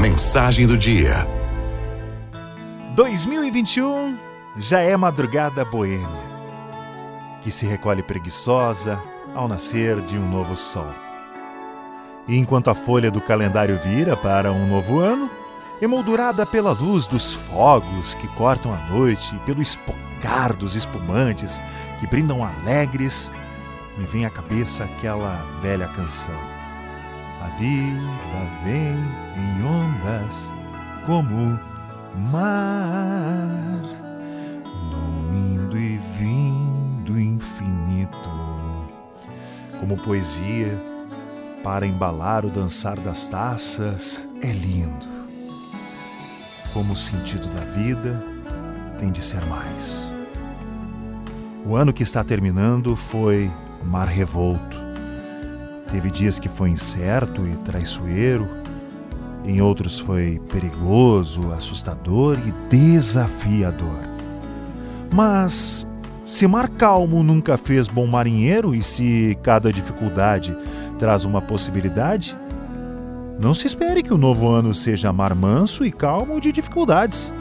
Mensagem do dia. 2021 já é madrugada boêmia, que se recolhe preguiçosa ao nascer de um novo sol. E enquanto a folha do calendário vira para um novo ano, emoldurada pela luz dos fogos que cortam a noite e pelo espocar dos espumantes que brindam alegres, me vem à cabeça aquela velha canção. A vida vem em ondas como mar, no indo e vindo infinito, como poesia para embalar o dançar das taças, é lindo. Como o sentido da vida tem de ser mais. O ano que está terminando foi mar revolto. Teve dias que foi incerto e traiçoeiro, em outros foi perigoso, assustador e desafiador. Mas se mar calmo nunca fez bom marinheiro e se cada dificuldade traz uma possibilidade, não se espere que o novo ano seja mar manso e calmo de dificuldades.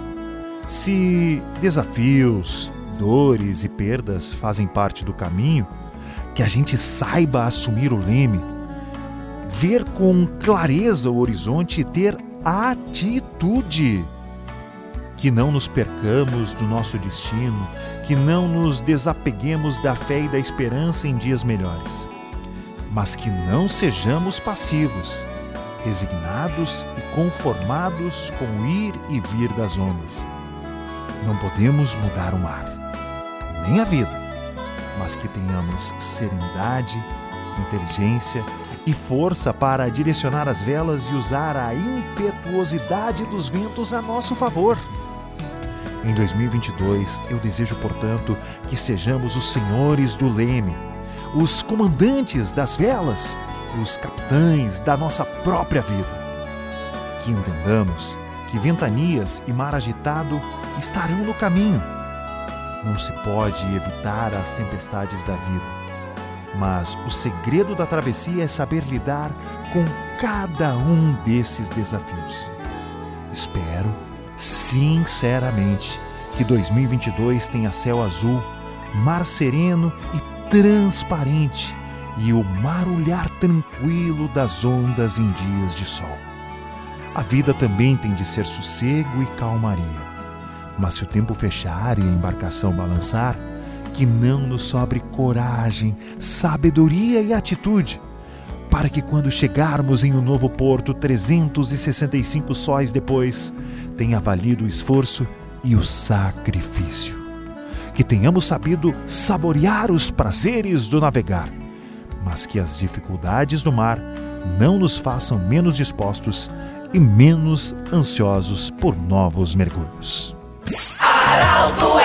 Se desafios, dores e perdas fazem parte do caminho, que a gente saiba assumir o leme, ver com clareza o horizonte e ter atitude. Que não nos percamos do nosso destino, que não nos desapeguemos da fé e da esperança em dias melhores, mas que não sejamos passivos, resignados e conformados com o ir e vir das ondas. Não podemos mudar o mar, nem a vida mas que tenhamos serenidade, inteligência e força para direcionar as velas e usar a impetuosidade dos ventos a nosso favor. Em 2022, eu desejo, portanto, que sejamos os senhores do leme, os comandantes das velas, os capitães da nossa própria vida. Que entendamos que ventanias e mar agitado estarão no caminho não se pode evitar as tempestades da vida, mas o segredo da travessia é saber lidar com cada um desses desafios. Espero, sinceramente, que 2022 tenha céu azul, mar sereno e transparente e o marulhar tranquilo das ondas em dias de sol. A vida também tem de ser sossego e calmaria mas se o tempo fechar e a embarcação balançar, que não nos sobre coragem, sabedoria e atitude, para que quando chegarmos em um novo porto 365 sóis depois, tenha valido o esforço e o sacrifício. Que tenhamos sabido saborear os prazeres do navegar, mas que as dificuldades do mar não nos façam menos dispostos e menos ansiosos por novos mergulhos. Arauto